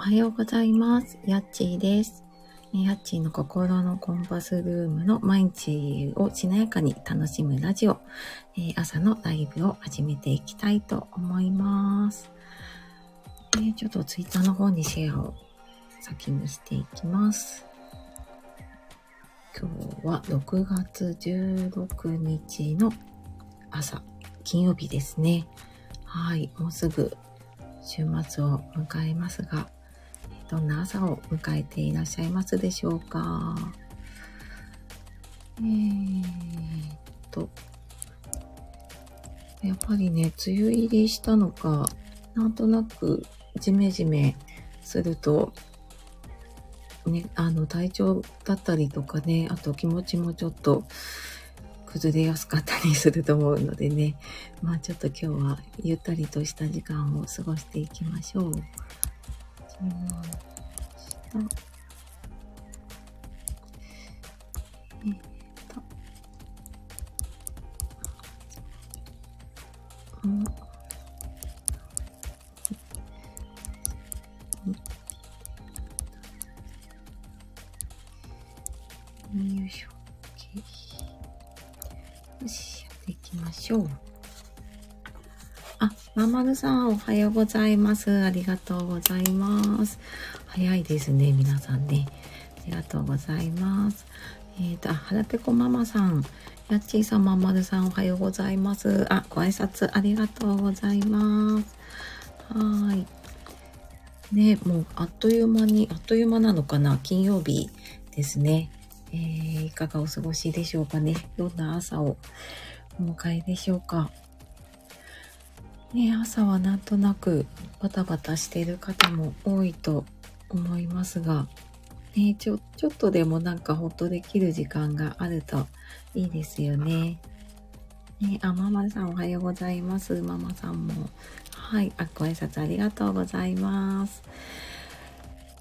おはようございます。やっちーです。やっちーの心のコンパスルームの毎日をしなやかに楽しむラジオ、え朝のライブを始めていきたいと思います。えちょっとツイッターの方にシェアを先にしていきます。今日は6月16日の朝、金曜日ですね。はい、もうすぐ週末を迎えますが、どんな朝を迎えていらっしゃいますでしょうか。えーっと、やっぱりね、梅雨入りしたのか、なんとなくジメジメすると、ね、あの、体調だったりとかね、あと気持ちもちょっと崩れやすかったりすると思うのでね、まあちょっと今日はゆったりとした時間を過ごしていきましょう。始めました。えーっと。うんよいしょ。よし、やっていきましょう。あ、まんまるさん、おはようございます。ありがとうございます。早いですね、皆さんね。ありがとうございます。えっ、と、あ、はらぺこママさん、やっちーさん、まんまるさん、おはようございます。あ、ご挨拶ありがとうございます。はい。ね、もうあっという間に、あっという間なのかな、金曜日ですね。えー、いかがお過ごしでしょうかね？どんな朝をお迎えでしょうか？ね、朝はなんとなくバタバタしている方も多いと思いますが、ね、ちょ、ちょっとでもなんかほっとできる時間があるといいですよね。ね、あ、ママさんおはようございます。ママさんも。はい、あ、ご挨拶ありがとうございます。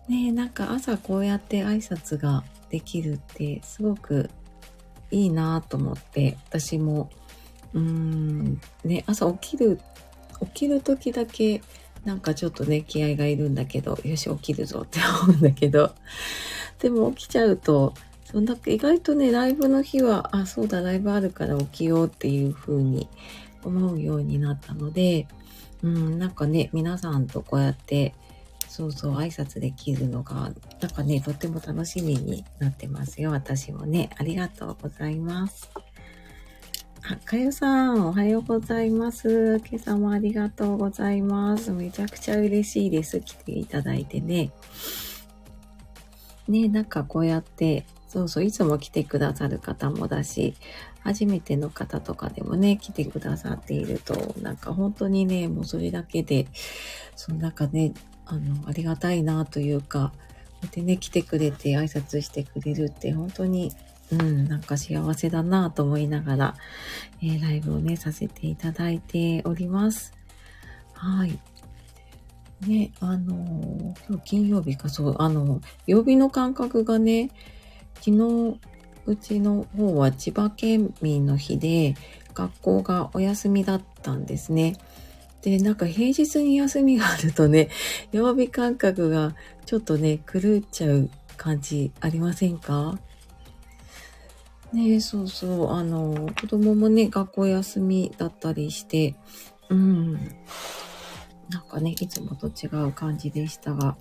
ね、なんか朝こうやって挨拶ができるってすごくいいなと思って、私も、うーん、ね、朝起きる、起きる時だけなんかちょっとね、気合がいるんだけど、よし、起きるぞって思うんだけど、でも起きちゃうと、そんだけ意外とね、ライブの日は、あ、そうだ、ライブあるから起きようっていう風に思うようになったので、うん、なんかね、皆さんとこうやって、そうそう、挨拶できるのが、なんかね、とっても楽しみになってますよ。私もね、ありがとうございます。あ、かよさん、おはようございます。今朝もありがとうございます。めちゃくちゃ嬉しいです。来ていただいてね。ね、なんかこうやって、そうそう、いつも来てくださる方もだし、初めての方とかでもね、来てくださっていると、なんか本当にね、もうそれだけで、そのなんかね、あの、ありがたいなというか、こうやってね、来てくれて挨拶してくれるって本当に、うん、なんか幸せだなと思いながら、えーライブをね、させていただいております。はい。ね、あのー今日金曜日か、そう、あの、曜日の感覚がね、昨日、うちの方は千葉県民の日で、学校がお休みだったんですね。で、なんか平日に休みがあるとね、曜日感覚がちょっとね、狂っちゃう感じありませんか？ねそうそう、あの、子供もね、学校休みだったりして、うん。なんかね、いつもと違う感じでしたが、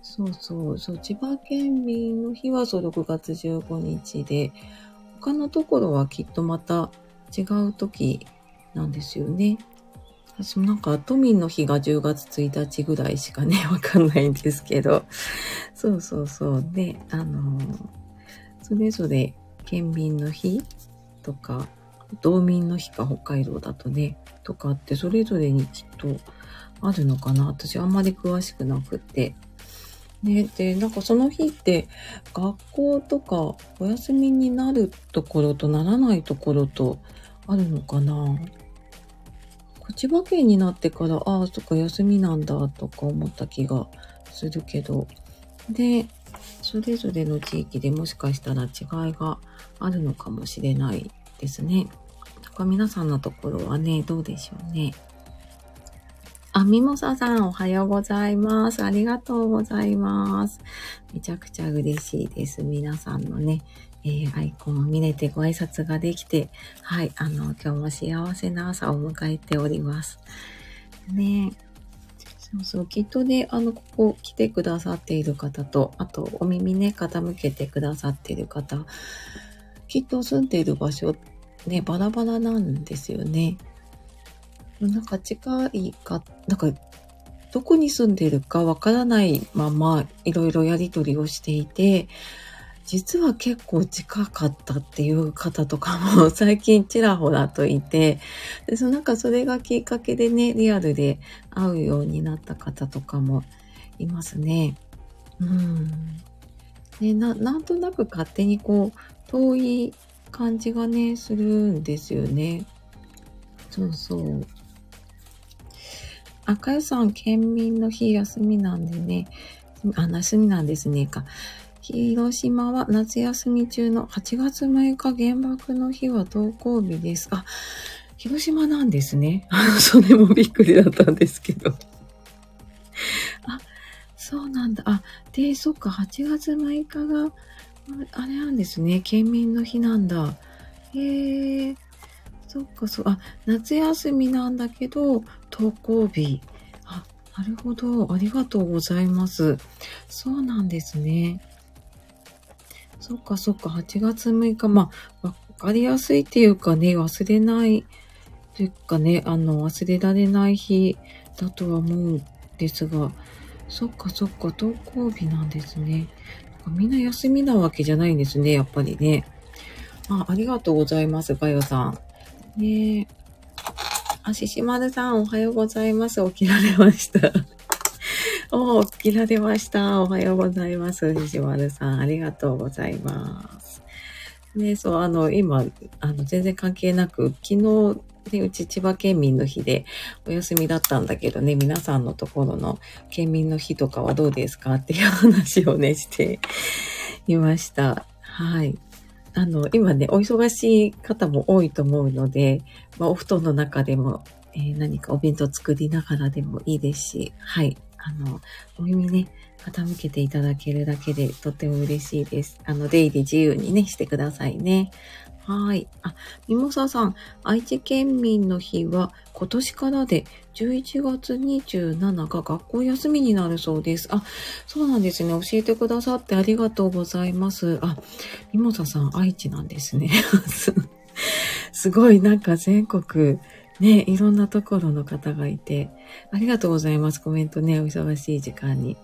そうそう、そう、千葉県民の日はそう6月15日で、他のところはきっとまた違う時なんですよね。私もなんか都民の日が10月1日ぐらいしかね、わかんないんですけど、そうそうそう。で、あのそれぞれ県民の日とか、道民の日か北海道だとね、とかってそれぞれにきっとあるのかな。私あんまり詳しくなくて。ね、で、なんかその日って学校とかお休みになるところとならないところとあるのかな。千葉県になってから、ああ、そっか、休みなんだとか思った気がするけど、で、それぞれの地域でもしかしたら違いがあるのかもしれないですね。だか皆さんのところはね、どうでしょうね。あ、みもささん、おはようございます。ありがとうございます。めちゃくちゃ嬉しいです。皆さんのね、えー、アイコンを見れてご挨拶ができて、はい、あの、今日も幸せな朝を迎えております。ねそうそう、きっとね、あの、ここ来てくださっている方と、あと、お耳ね、傾けてくださっている方、きっと住んでいる場所、ね、バラバラなんですよね。なんか近いか、なんか、どこに住んでるかわからないまま、いろいろやりとりをしていて、実は結構近かったっていう方とかも 最近ちらほらといて、でそなんかそれがきっかけでね、リアルで会うようになった方とかもいますね。うん。ね、な、なんとなく勝手にこう、遠い感じがね、するんですよね。そうそう。赤湯さん、県民の日休みなんでね、あ、休みなんですね、か。広島は夏休み中の8月6日原爆の日は登校日です。あ、広島なんですね。あの、それもびっくりだったんですけど。あ、そうなんだ。あ、で、そっか、8月6日が、あれなんですね。県民の日なんだ。へえ。そっか、そう、あ、夏休みなんだけど、登校日。あ、なるほど。ありがとうございます。そうなんですね。そっかそっか、8月6日、まあ、わかりやすいっていうかね、忘れない、というかね、あの、忘れられない日だとは思うんですが、そっかそっか、登校日なんですね。みんな休みなわけじゃないんですね、やっぱりね。あ、ありがとうございます、ガヨさん。ねえ。あ、ししまるさん、おはようございます。起きられました。お起きられました。おはようございます。藤丸さん、ありがとうございます。ね、そう、あの、今、あの、全然関係なく、昨日、ね、うち千葉県民の日でお休みだったんだけどね、皆さんのところの県民の日とかはどうですかっていう話をね、していました。はい。あの、今ね、お忙しい方も多いと思うので、まあ、お布団の中でも、えー、何かお弁当作りながらでもいいですし、はい。あの、お耳ね、傾けていただけるだけでとっても嬉しいです。あの、出入り自由にね、してくださいね。はい。あ、ミモサさん、愛知県民の日は今年からで11月27が学校休みになるそうです。あ、そうなんですね。教えてくださってありがとうございます。あ、ミモサさん、愛知なんですね。すごい、なんか全国、ね、いろんなところの方がいて、ありがとうございます。コメントね、お忙しい時間に。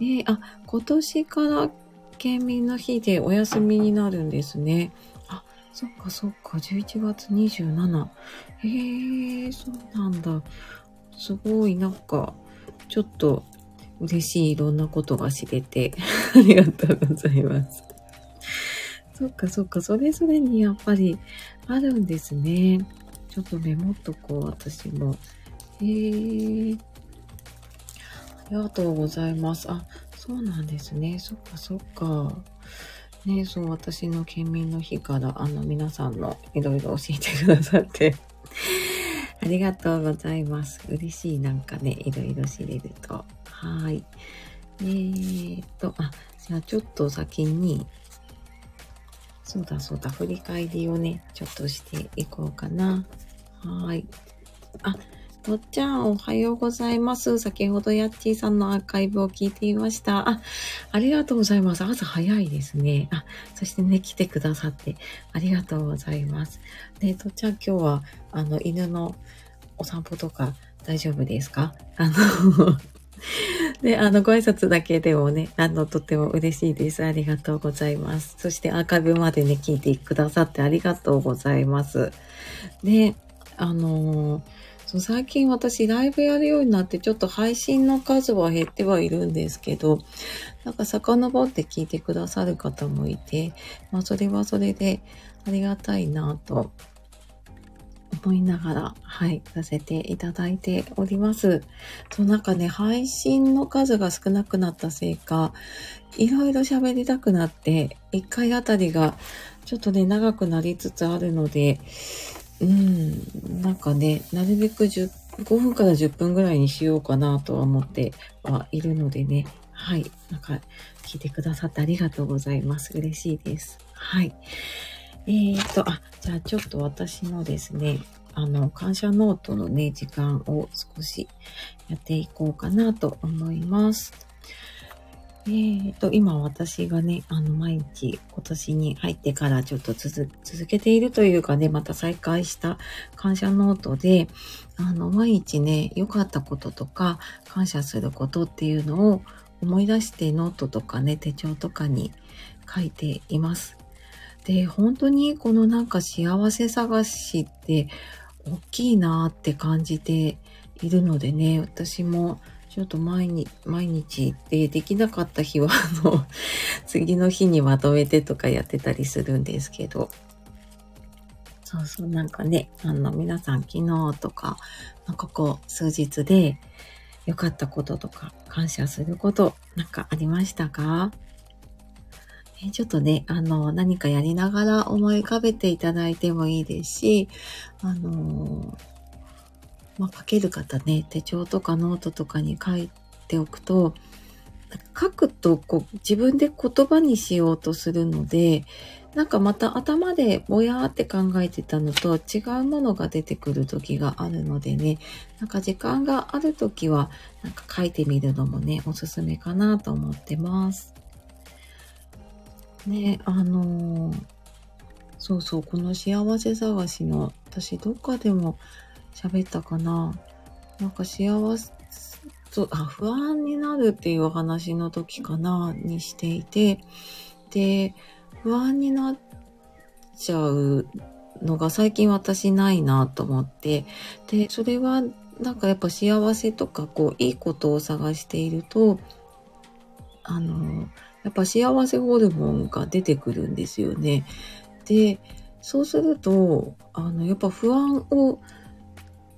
ね、あ、今年から県民の日でお休みになるんですね。あ、そっかそっか、11月27。へえ、そうなんだ。すごい、なんか、ちょっと嬉しいいろんなことが知れて、ありがとうございます。そっかそっか、それぞれにやっぱりあるんですね。ちょっとメモっとこう、私も。へえ。ありがとうございます。あ、そうなんですね。そっかそっか。ねそう、私の県民の日から、あの、皆さんのいろいろ教えてくださってありがとうございます。嬉しい、なんかね、いろいろ知れると。はい。えーと、あ、じゃあちょっと先に、そうだそうだ、振り返りをね、ちょっとしていこうかな。はい。あ、とっちゃん、おはようございます。先ほどやっちーさんのアーカイブを聞いていました。あ、ありがとうございます。朝早いですね。あ、そしてね、来てくださってありがとうございます。で、とっちゃん、今日は、あの、犬のお散歩とか大丈夫ですか？あので、あの、ご挨拶だけでもね、あの、とっても嬉しいです。ありがとうございます。そしてアーカイブまでね、聞いてくださってありがとうございます。で、あの、そう最近私ライブやるようになってちょっと配信の数は減ってはいるんですけど、なんか遡って聞いてくださる方もいて、まあそれはそれでありがたいなと思いながら、はい、させていただいております。そう、なんかね、配信の数が少なくなったせいか、いろいろ喋りたくなって、1回あたりがちょっとね、長くなりつつあるので、うん、なんかね、なるべく10 5分から10分ぐらいにしようかなとは思ってはいるのでね。はい。なんか、聞いてくださってありがとうございます。嬉しいです。はい。えーと、あ、じゃあちょっと私のですね、あの、感謝ノートのね、時間を少しやっていこうかなと思います。えーと、今私がね、あの、毎日今年に入ってからちょっと続けているというかね、また再開した感謝ノートで、あの、毎日ね、良かったこととか、感謝することっていうのを思い出してノートとかね、手帳とかに書いています。で、本当にこのなんか幸せ探しって大きいなって感じているのでね、私もちょっと毎日、毎日でできなかった日は、あの、次の日にまとめてとかやってたりするんですけど、そうそう、なんかね、あの、皆さん昨日とか、ここ数日で良かったこととか、感謝すること、なんかありましたか？えちょっとね、あの、何かやりながら思い浮かべていただいてもいいですし、あのまあ、書ける方ね、手帳とかノートとかに書いておくと、書くとこう自分で言葉にしようとするので、なんかまた頭でぼやーって考えてたのと違うものが出てくる時があるのでね、なんか時間がある時はなんか書いてみるのもね、おすすめかなと思ってます。ね、あのー、そうそう、この幸せ探しの、私どっかでも喋ったかな？なんか幸せ、あ、不安になるっていうお話の時かなにしていて、で、不安になっちゃうのが最近私ないなと思って、で、それはなんかやっぱ幸せとかこういいことを探していると、あの、やっぱ幸せホルモンが出てくるんですよね。で、そうすると、あの、やっぱ不安を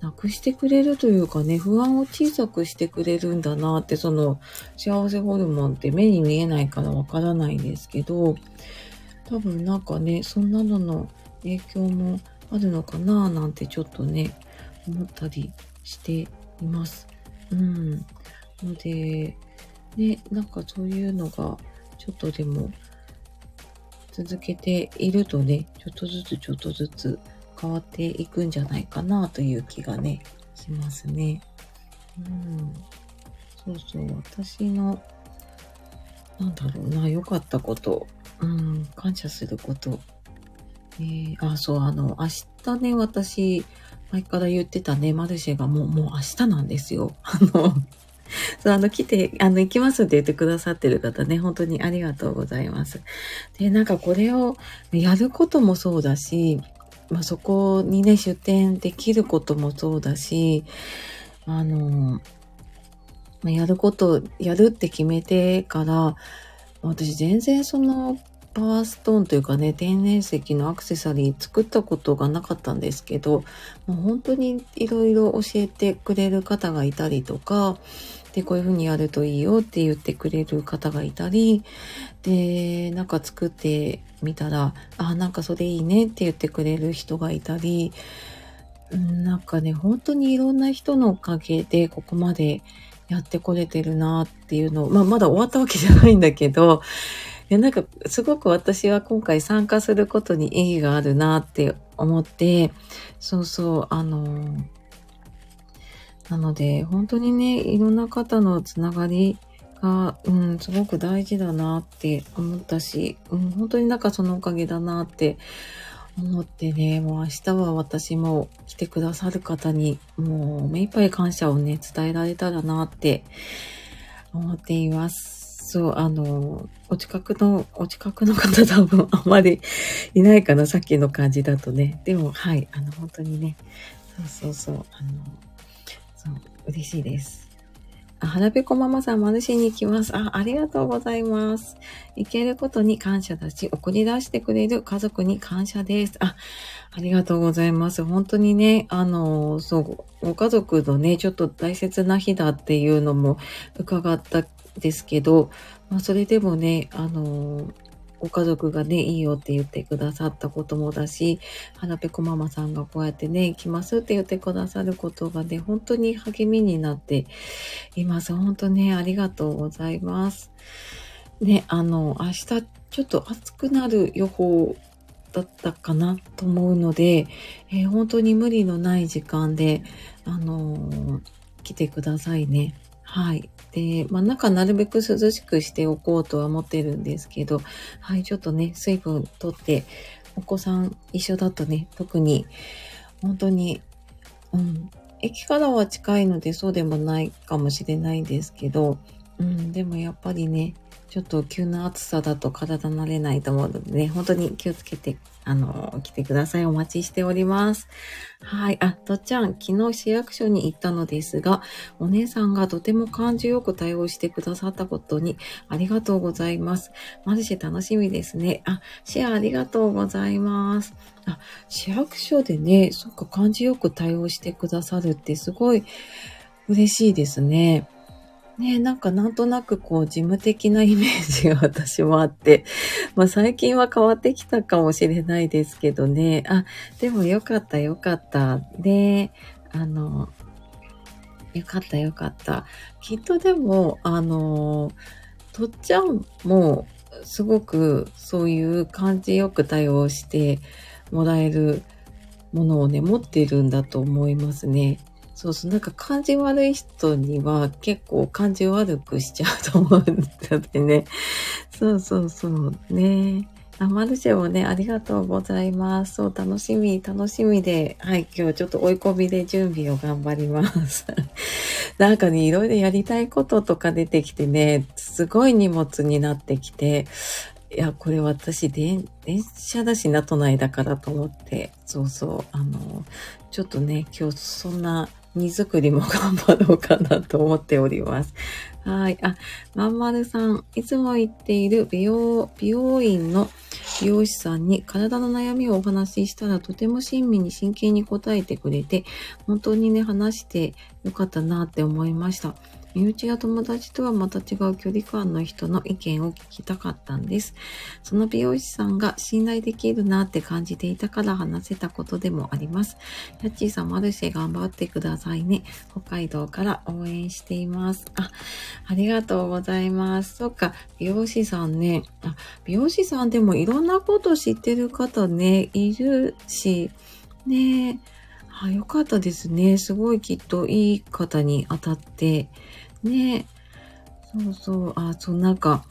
なくしてくれるというかね、不安を小さくしてくれるんだなって、その幸せホルモンって目に見えないからわからないんですけど、多分なんかね、そんなのの影響もあるのかななんてちょっとね、思ったりしています。うん。ので、ね、なんかそういうのがちょっとでも続けているとね、ちょっとずつちょっとずつ変わっていくんじゃないかなという気がね、しますね。うん。そうそう、私の、なんだろうな、良かったこと、うん、感謝すること。えー、あ、そう、あの、明日ね、私、前から言ってたね、マルシェがもう、もう明日なんですよ。あの、そう、あの、来て、あの、行きますって言ってくださってる方ね、本当にありがとうございます。で、なんかこれをやることもそうだし、まあ、そこにね、出店できることもそうだし、あの、ま、やること、やるって決めてから、私全然そのパワーストーンというかね、天然石のアクセサリー作ったことがなかったんですけど、もう本当にいろいろ教えてくれる方がいたりとか、で、こういう風にやるといいよって言ってくれる方がいたり、で、なんか作ってみたら、あ、なんかそれいいねって言ってくれる人がいたり、なんかね、本当にいろんな人のおかげでここまでやってこれてるなっていうのを、まあまだ終わったわけじゃないんだけど、いやなんかすごく私は今回参加することに意義があるなって思って、そうそう、あのなので、本当にね、いろんな方のつながりが、うん、すごく大事だなって思ったし、うん、本当になんかそのおかげだなって思ってね、もう明日は私も来てくださる方に、もう目いっぱい感謝をね、伝えられたらなって思っています。そう、あの、お近くの、お近くの方 多分あまりいないかな、さっきの感じだとね。でも、はい、あの、本当にね、そうそうそう、あの、そう、嬉しいです。あ、腹ペコママさん、マルシェに行きます。あ、ありがとうございます。行けることに感謝だし、送り出してくれる家族に感謝です。あ、ありがとうございます。本当にね、あの、そう、ご家族のね、ちょっと大切な日だっていうのも伺ったですけど、まあ、それでもね、あの、ご家族がね、いいよって言ってくださったこともだし、はらぺこママさんがこうやってね、行きますって言ってくださることがね、本当に励みになっています。本当ね、ありがとうございます。ね、あの、明日ちょっと暑くなる予報だったかなと思うので、えー、本当に無理のない時間で、あのー、来てくださいね。はい。で、まあ、中なるべく涼しくしておこうとは思ってるんですけど、はい、ちょっとね、水分とって、お子さん一緒だとね、特に、本当に、うん、駅からは近いのでそうでもないかもしれないんですけど、うん、でもやっぱりね、ちょっと急な暑さだと体慣れないと思うのでね、本当に気をつけて、あの、来てください。お待ちしております。はい。あ、とっちゃん、昨日市役所に行ったのですが、お姉さんがとても感じよく対応してくださったことにありがとうございます。マルシェ楽しみですね。あ、シェアありがとうございます。あ、市役所でね、そっか、感じよく対応してくださるってすごい嬉しいですね。ねなんかなんとなくこう事務的なイメージが 私もあって、まあ最近は変わってきたかもしれないですけどね。あ、でもよかったよかった。で、あの、よかったよかった。きっとでも、あの、とっちゃんもすごくそういう感じよく対応してもらえるものをね、持っているんだと思いますね。そうそう、なんか感じ悪い人には結構感じ悪くしちゃうと思うんだってね。そうそうそうね。あ、マルシェもね、ありがとうございます。そう、楽しみ、楽しみで、はい、今日ちょっと追い込みで準備を頑張ります。なんかね、いろいろやりたいこととか出てきてね、すごい荷物になってきて、いや、これ私、電、電車だしな、都内だからと思って、そうそう、あの、ちょっとね、今日そんな荷造りも頑張ろうかなと思っております。はい。あ、まんまるさん、いつも言っている美容、美容院の美容師さんに体の悩みをお話ししたらとても親身に真剣に答えてくれて、本当にね、話してよかったなって思いました。身内や友達とはまた違う距離感の人の意見を聞きたかったんです。その美容師さんが信頼できるなって感じていたから話せたことでもあります。ヤッチーさん、マルシェ頑張ってくださいね。北海道から応援しています。あ、ありがとうございます。そっか、美容師さんね。あ、美容師さんでもいろんなこと知ってる方ね、いるし、ねあ、よかったですね。すごいきっといい方に当たって、ねそうそう、あ、そう、なんか、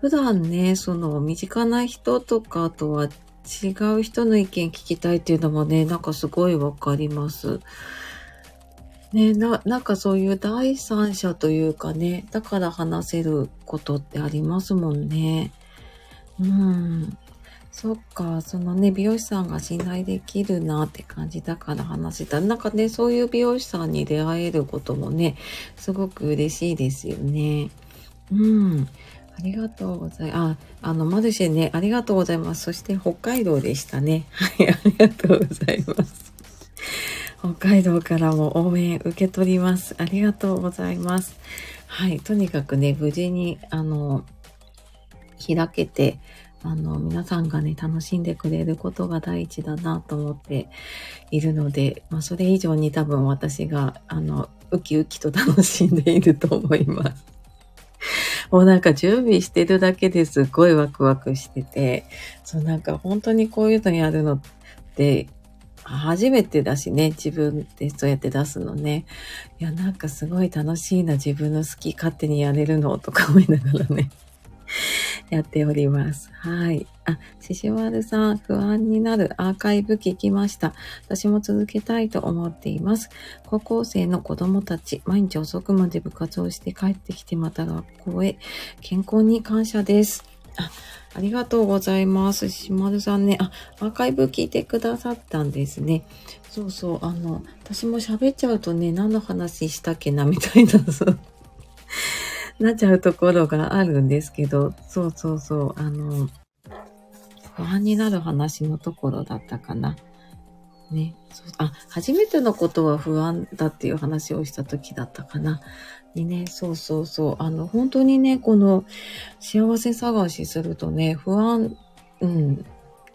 普段ね、その、身近な人とかとは違う人の意見聞きたいっていうのもね、なんかすごいわかります。ねな、なんかそういう第三者というかね、だから話せることってありますもんね。うん。そっか、そのね、美容師さんが信頼できるなって感じだから話した。なんかね、そういう美容師さんに出会えることもね、すごく嬉しいですよね。うん。ありがとうございます。あ、あの、マルシェね、ありがとうございます。そして北海道でしたね。はい、ありがとうございます。北海道からも応援受け取ります。ありがとうございます。はい、とにかくね、無事に、あの、開けて、あの、皆さんがね、楽しんでくれることが第一だなと思っているので、まあ、それ以上に多分私が、あの、ウキウキと楽しんでいると思います。もうなんか準備してるだけですっごいワクワクしてて、そうなんか本当にこういうのやるのって初めてだしね、自分でそうやって出すのね。いや、なんかすごい楽しいな、自分の好き勝手にやれるのとか思いながらね。やっております。はい。あ、ししまるさん、不安になるアーカイブ聞きました。私も続けたいと思っています。高校生の子供たち、毎日遅くまで部活をして帰ってきてまた学校へ、健康に感謝です。あ、ありがとうございます。しまるさんね、あ、アーカイブ聞いてくださったんですね。そうそう、あの、私も喋っちゃうとね、何の話したっけな、みたいな、そうなっちゃうところがあるんですけど、そうそうそう、あの、不安になる話のところだったかな。ね。そうあ、初めてのことは不安だっていう話をした時だったかな。にね、そうそうそう。あの、本当にね、この幸せ探しするとね、不安、うん、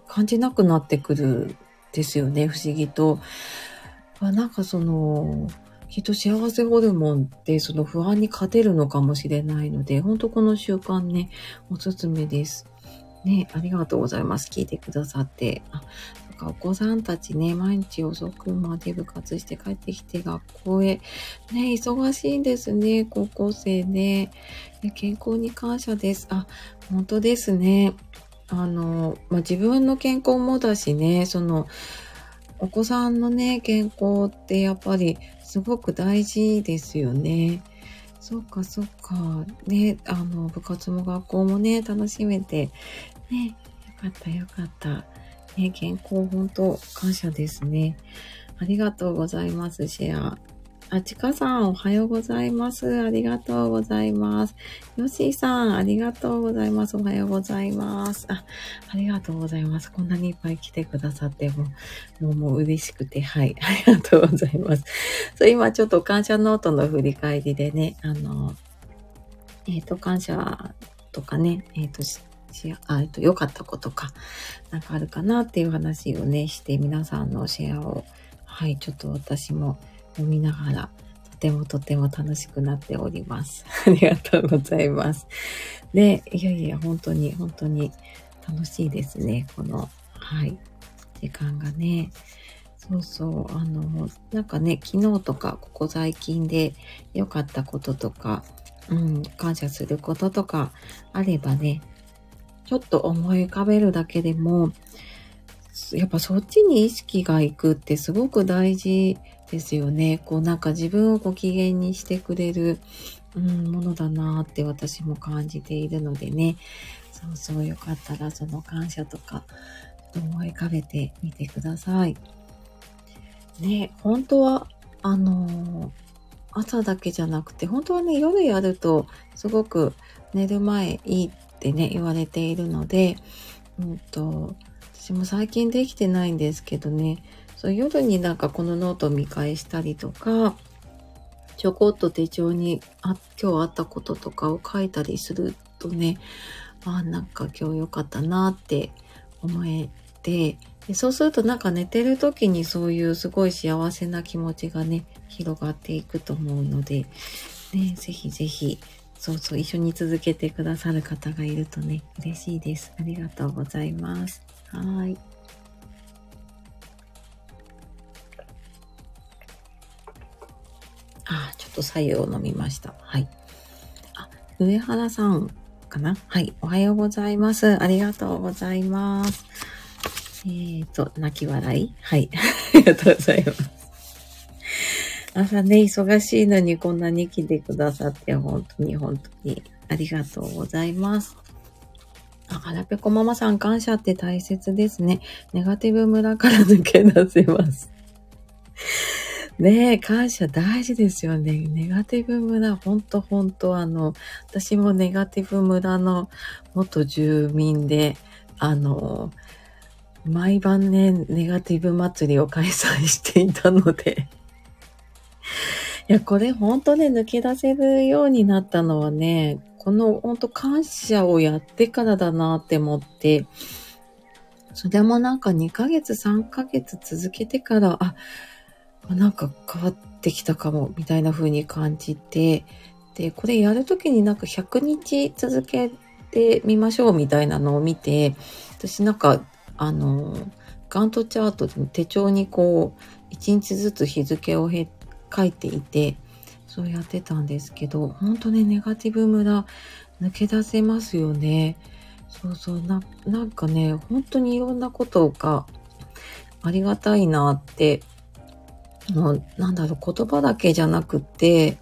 感じなくなってくるですよね、不思議と。あなんかその、きっと幸せホルモンってその不安に勝てるのかもしれないので、本当この習慣ね、おすすめです。ね、ありがとうございます。聞いてくださって。あ、なんかお子さんたちね、毎日遅くまで部活して帰ってきて学校へ。ね、忙しいんですね、高校生ね。健康に感謝です。あ、本当ですね。あの、まあ、自分の健康もだしね、その、お子さんのね、健康ってやっぱりすごく大事ですよね。そっかそっか。ね、あの、部活も学校もね、楽しめて。ね、よかったよかった。ね、健康本当感謝ですね。ありがとうございます、シェア。あちかさん、おはようございます。ありがとうございます。よしーさん、ありがとうございます。おはようございます。あ、ありがとうございます。こんなにいっぱい来てくださっても、もう、もう嬉しくて、はい、ありがとうございます。そう、今ちょっと感謝ノートの振り返りでね、あの、えっ、ー、と、感謝とかね、えっ、ー、と、しあえっと、良かったことか、なんかあるかなっていう話をね、して皆さんのシェアを、はい、ちょっと私も読みながら、とてもとても楽しくなっております。ありがとうございます。で、いやいや、本当に、本当に楽しいですね。この、はい、時間がね。そうそう、あの、なんかね、昨日とか、ここ最近で良かったこととか、うん、感謝することとかあればね、ちょっと思い浮かべるだけでも、やっぱそっちに意識がいくってすごく大事ですよね。こうなんか自分をご機嫌にしてくれる、うん、ものだなって私も感じているのでね。そうそうよかったらその感謝とか思い浮かべてみてください。ね、本当は、あの朝だけじゃなくて、本当はね、夜やるとすごく寝る前いいってね、言われているので、うんと、私も最近できてないんですけどね、そう夜になんかこのノート見返したりとか、ちょこっと手帳にあ今日あったこととかを書いたりするとね、あなんか今日良かったなって思えてで、そうするとなんか寝てる時にそういうすごい幸せな気持ちがね、広がっていくと思うので、ね、ぜひぜひ、そうそう、一緒に続けてくださる方がいるとね、嬉しいです。ありがとうございます。はい。と左右を飲みました。はい。あ、上原さんかな？はい。おはようございます。ありがとうございます。えーと、泣き笑い？はい。ありがとうございます。朝ね、忙しいのにこんなに来てくださって、本当に本当にありがとうございます。あ、はらぺこママさん感謝って大切ですね。ネガティブ村から抜け出せます。ねえ、感謝大事ですよね。ネガティブ村、ほんとほんと、あの、私もネガティブ村の元住民で、あの、毎晩ね、ネガティブ祭りを開催していたので いや、これほんとね、抜け出せるようになったのはね、このほんと感謝をやってからだなって思って、それもなんか2ヶ月、3ヶ月続けてから、あ、なんか変わってきたかも、みたいな風に感じて、で、これやるときになんか100日続けてみましょうみたいなのを見て、私なんか、あの、ガントチャートで手帳にこう、1日ずつ日付を書いていて、そうやってたんですけど、本当にネガティブ村抜け出せますよね。そうそうな、なんかね、本当にいろんなことがありがたいなってもう、なんだろう、言葉だけじゃなくて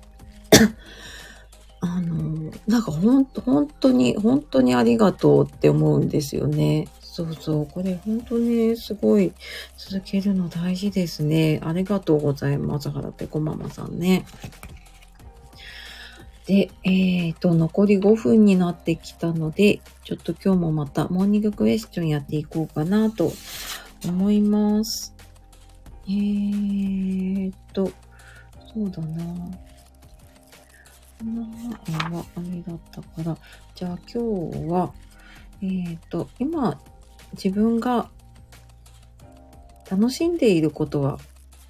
あの、なんかほん、本当に、本当にありがとうって思うんですよね。そうそう。これ本当ね、すごい続けるの大事ですね。ありがとうございます。原ペコママさんね。で、えっ、ー、と、残り5分になってきたので、ちょっと今日もまたモーニングクエスチョンやっていこうかなと思います。えーっと、そうだな。前はあれだったから、じゃあ今日は、えーっと、今、自分が楽しんでいることは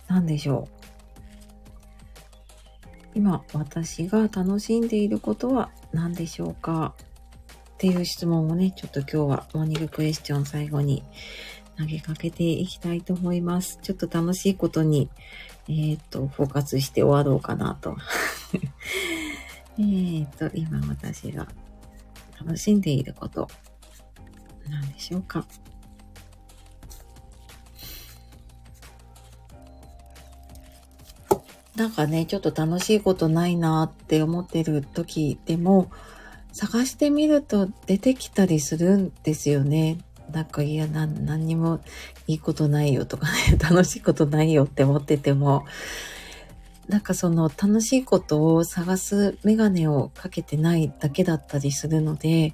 何でしょう？今、私が楽しんでいることは何でしょうか？っていう質問をね、ちょっと今日はモーニングクエスチョン最後に投げかけていきたいと思います。ちょっと楽しいことに、えっ、と、フォーカスして終わろうかなと。えっと、今私が楽しんでいること、何でしょうか？なんかね、ちょっと楽しいことないなって思ってる時でも、探してみると出てきたりするんですよね。なんかいや、な、何にもいいことないよとかね、楽しいことないよって思ってても、なんかその楽しいことを探すメガネをかけてないだけだったりするので、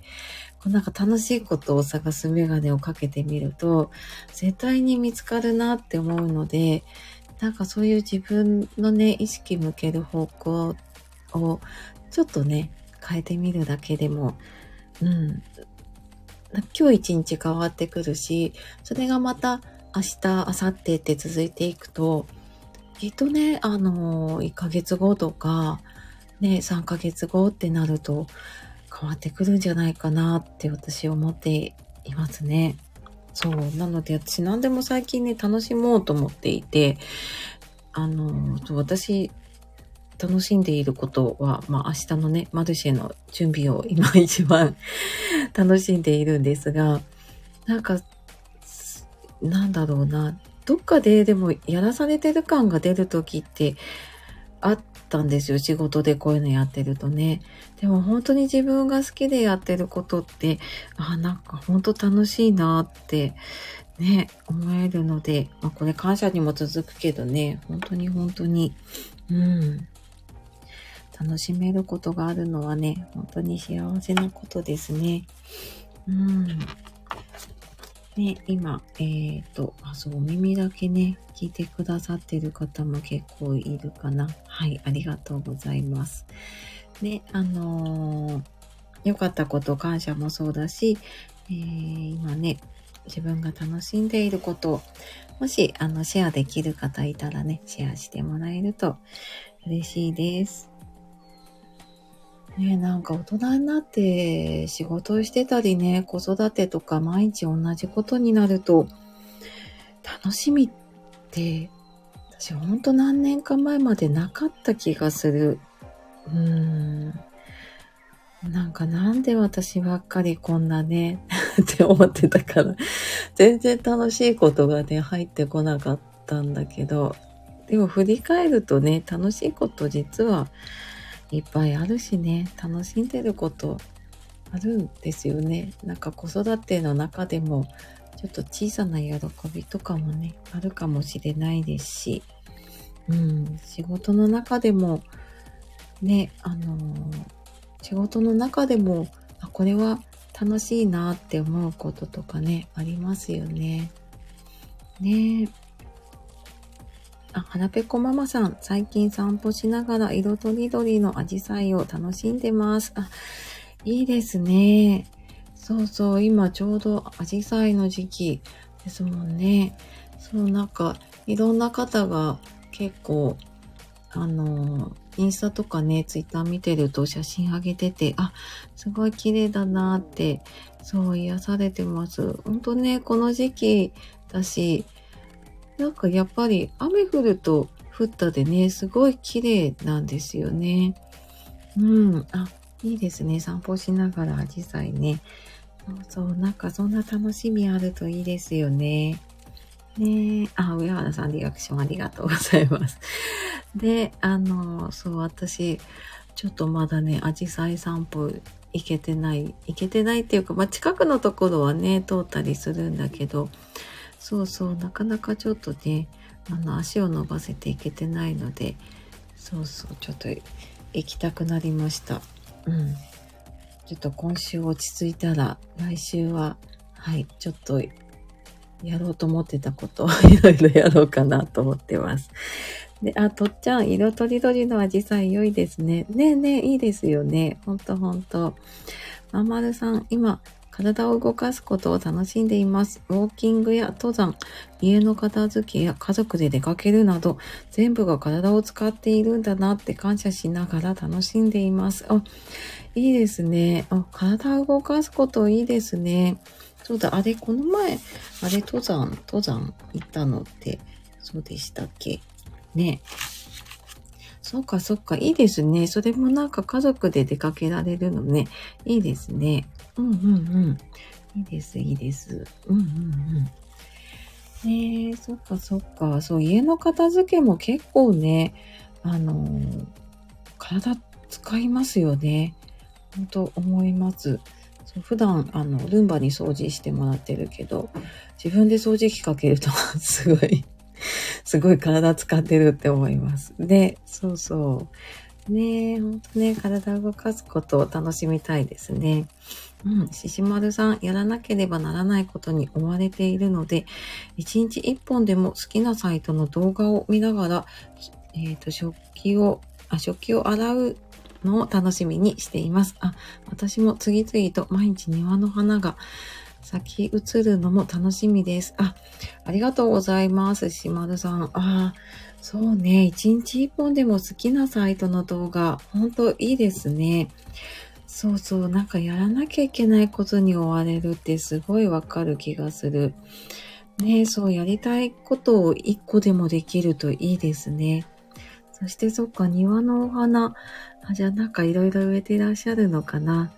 こうなんか楽しいことを探すメガネをかけてみると、絶対に見つかるなって思うので、なんかそういう自分のね、意識向ける方向をちょっとね、変えてみるだけでも、うん、今日一日変わってくるし、それがまた明日、明後日って続いていくと、きっとね、あの、1ヶ月後とか、ね、3ヶ月後ってなると変わってくるんじゃないかなって私思っていますね。そう。なので私何でも最近ね、楽しもうと思っていて、あの、私、楽しんでいることは、まあ明日のね、マルシェの準備を今 一番楽しんでいるんですが、なんか、なんだろうな、どっかででもやらされてる感が出る時ってあったんですよ。仕事でこういうのやってるとね。でも本当に自分が好きでやってることって、あ、なんか本当楽しいなってね、思えるので、まあこれ感謝にも続くけどね、本当に本当に、うん。楽しめることがあるのはね、本当に幸せなことですね。うん。ね、今、えっ、ー、と、あ、そう、お耳だけね、聞いてくださってる方も結構いるかな。はい、ありがとうございます。ね、あのー、良かったこと、感謝もそうだし、えー、今ね、自分が楽しんでいることをもし、あの、シェアできる方いたらね、シェアしてもらえると嬉しいです。ねなんか大人になって仕事をしてたりね、子育てとか毎日同じことになると、楽しみって、私ほんと何年か前までなかった気がする。うーん。なんかなんで私ばっかりこんなね って思ってたから、全然楽しいことがね、入ってこなかったんだけど、でも振り返るとね、楽しいこと実はいっぱいあるしね、楽しんでることあるんですよね。なんか子育ての中でも、ちょっと小さな喜びとかもね、あるかもしれないですし、うん、仕事の中でも、ね、あのー、仕事の中でも、あ、これは楽しいなって思うこととかね、ありますよね。ねえあ、はらぺこママさん、最近散歩しながら色とりどりのアジサイを楽しんでます。あ、いいですね。そうそう、今ちょうどアジサイの時期ですもんね。そう、なんか、いろんな方が結構、あの、インスタとかね、ツイッター見てると写真上げてて、あ、すごい綺麗だなって、そう癒されてます。ほんとね、この時期だし、なんかやっぱり雨降ると降ったでね、すごい綺麗なんですよね。うん。あ、いいですね。散歩しながらアジサイね。そうそう。なんかそんな楽しみあるといいですよね。ねあ、上原さんリアクションありがとうございます。で、あの、そう、私、ちょっとまだね、アジサイ散歩行けてない、行けてないっていうか、まあ、近くのところはね、通ったりするんだけど、そうそう、なかなかちょっとね、あの、足を伸ばせていけてないので、そうそう、ちょっと行きたくなりました。うん。ちょっと今週落ち着いたら、来週は、はい、ちょっとやろうと思ってたことを いろいろやろうかなと思ってます。で、あ、とっちゃん、色とりどりのアジサイ良いですね。ねえねえ、いいですよね。ほんとほんと。まんまるさん、今、体を動かすことを楽しんでいます。ウォーキングや登山、家の片付けや家族で出かけるなど、全部が体を使っているんだなって感謝しながら楽しんでいます。あ、いいですね。あ、体を動かすこといいですね。そうだ、あれ、この前、あれ、登山、登山行ったのって、そうでしたっけ？ね。そうか、そっか、いいですね。それもなんか家族で出かけられるのね。いいですね。うんうんうん。いいです、いいです。うんうんうん。ねえ、そっかそっか。そう、家の片付けも結構ね、あのー体使いますよね。本当思います。そう普段、あの、ルンバに掃除してもらってるけど、自分で掃除機かけると、すごい、すごい体使ってるって思います。で、そうそう。ねえ、ほんとね、体を動かすことを楽しみたいですね。うん、ししまるさん、やらなければならないことに追われているので、一日一本でも好きなサイトの動画を見ながら、えっ、と、食器を、あ、食器を洗うのを楽しみにしています。あ、私も次々と毎日庭の花が咲き移るのも楽しみです。あ、ありがとうございます、しまるさん。あ、そうね、一日一本でも好きなサイトの動画、ほんといいですね。そうそう、なんかやらなきゃいけないことに追われるってすごいわかる気がする。ね、そう、やりたいことを一個でもできるといいですね。そしてそっか、庭のお花、あじゃあなんかいろいろ植えてらっしゃるのかな。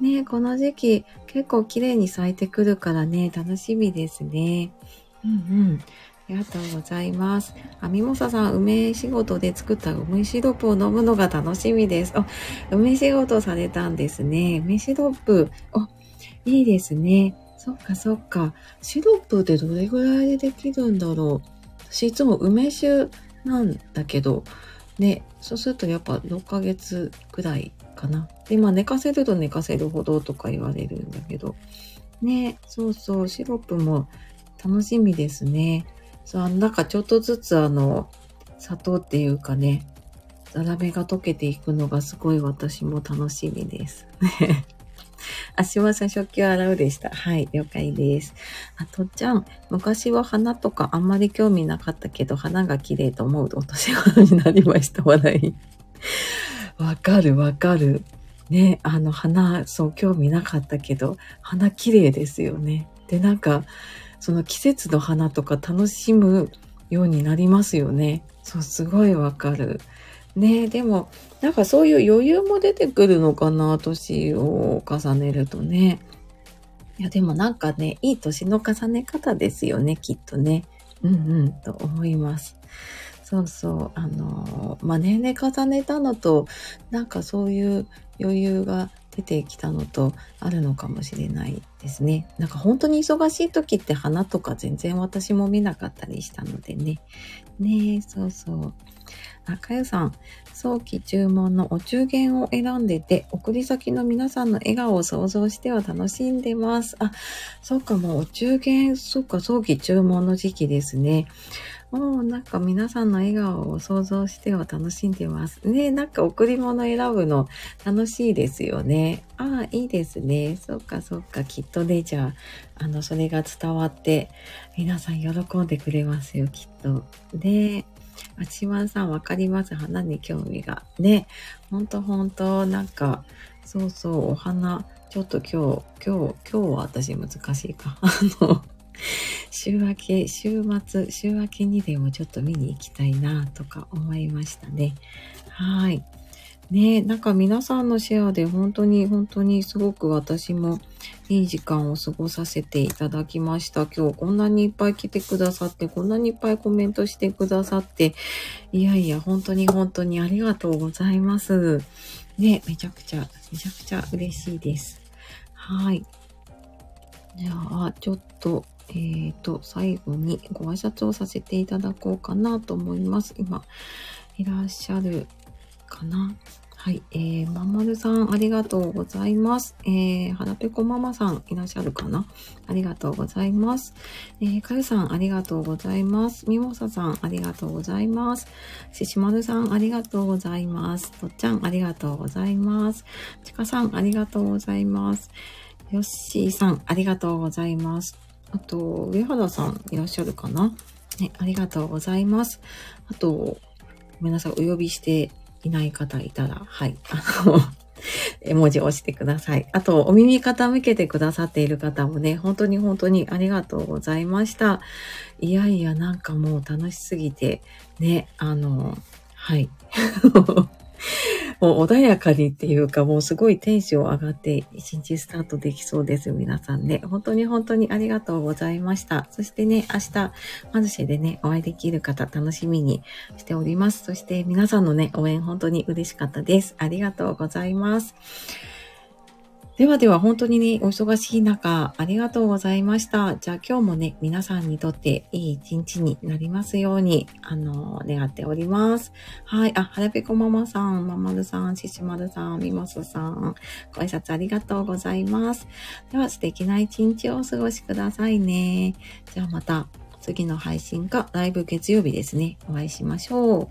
ね、この時期結構綺麗に咲いてくるからね、楽しみですね。うんうん。ありがとうございます。あ、みもささん、梅仕事で作った梅シロップを飲むのが楽しみです。あ、梅仕事されたんですね。梅シロップ。あ、いいですね。そっかそっか。シロップってどれぐらいでできるんだろう。私いつも梅酒なんだけど、ね、そうするとやっぱ6ヶ月くらいかな。で、まあ寝かせると寝かせるほどとか言われるんだけど。ね、そうそう、シロップも楽しみですね。そう、なんかちょっとずつあの、砂糖っていうかね、ザラメが溶けていくのがすごい私も楽しみです。あ、しまさん食器を洗うでした。はい、了解です。あとちゃん、昔は花とかあんまり興味なかったけど、花が綺麗と思うお年頃になりました。笑い。わかるわかる。ね、あの花、そう、興味なかったけど、花綺麗ですよね。で、なんか、その季節の花とか楽しむようになりますよね。そう、すごいわかる。ねでも、なんかそういう余裕も出てくるのかな、年を重ねるとね。いや、でもなんかね、いい年の重ね方ですよね、きっとね。うんうん、と思います。そうそう、あの、まあ、年齢重ねたのと、なんかそういう余裕が出てきたのとあるのかもしれないですね。なんか本当に忙しい時って花とか全然私も見なかったりしたのでね。ねえ、そうそう。あ、かゆさん、早期注文のお中元を選んでて、送り先の皆さんの笑顔を想像しては楽しんでます。あ、そうか、もうお中元、そうか、早期注文の時期ですね。もうなんか皆さんの笑顔を想像しては楽しんでます。ねなんか贈り物選ぶの楽しいですよね。ああ、いいですね。そっかそっか。きっとね、じゃあ、あの、それが伝わって、皆さん喜んでくれますよ、きっと。で、あちまんさんわかります。花に興味が。ね、ほんとほんと、なんか、そうそう、お花、ちょっと今日、今日、今日は私難しいか。あの、週明け、週末、週明けにでもちょっと見に行きたいなとか思いましたね。はい。ねなんか皆さんのシェアで本当に本当にすごく私もいい時間を過ごさせていただきました。今日こんなにいっぱい来てくださって、こんなにいっぱいコメントしてくださって、いやいや、本当に本当にありがとうございます。ね、めちゃくちゃ、めちゃくちゃ嬉しいです。はい。じゃあ、ちょっと、えーと、最後にご挨拶をさせていただこうかなと思います。今、いらっしゃるかな？はい。えー、まんまるさん、ありがとうございます。えー、はらぺこママさん、いらっしゃるかな？ありがとうございます。えー、かゆさん、ありがとうございます。みもささん、ありがとうございます。ししまるさん、ありがとうございます。とっちゃん、ありがとうございます。ちかさん、ありがとうございます。よっしーさん、ありがとうございます。あと、上原さん、いらっしゃるかな？ね、ありがとうございます。あと、ごめんなさい、お呼びしていない方いたら、はい、あの 絵文字を押してください。あと、お耳傾けてくださっている方もね、本当に本当にありがとうございました。いやいや、なんかもう楽しすぎて、ね、あの、はい。もう穏やかにっていうか、もうすごいテンション上がって一日スタートできそうです。皆さんね。本当に本当にありがとうございました。そしてね、明日、マルシェでね、お会いできる方楽しみにしております。そして皆さんのね、応援本当に嬉しかったです。ありがとうございます。ではでは本当にね、お忙しい中、ありがとうございました。じゃあ今日もね、皆さんにとっていい一日になりますように、あの、願っております。はい。あ、はらぺこママさん、ままるさん、ししまるさん、みもすさん、ご挨拶ありがとうございます。では素敵な一日をお過ごしくださいね。じゃあまた次の配信か、ライブ月曜日ですね。お会いしましょう。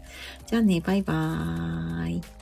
じゃあね、バイバーイ。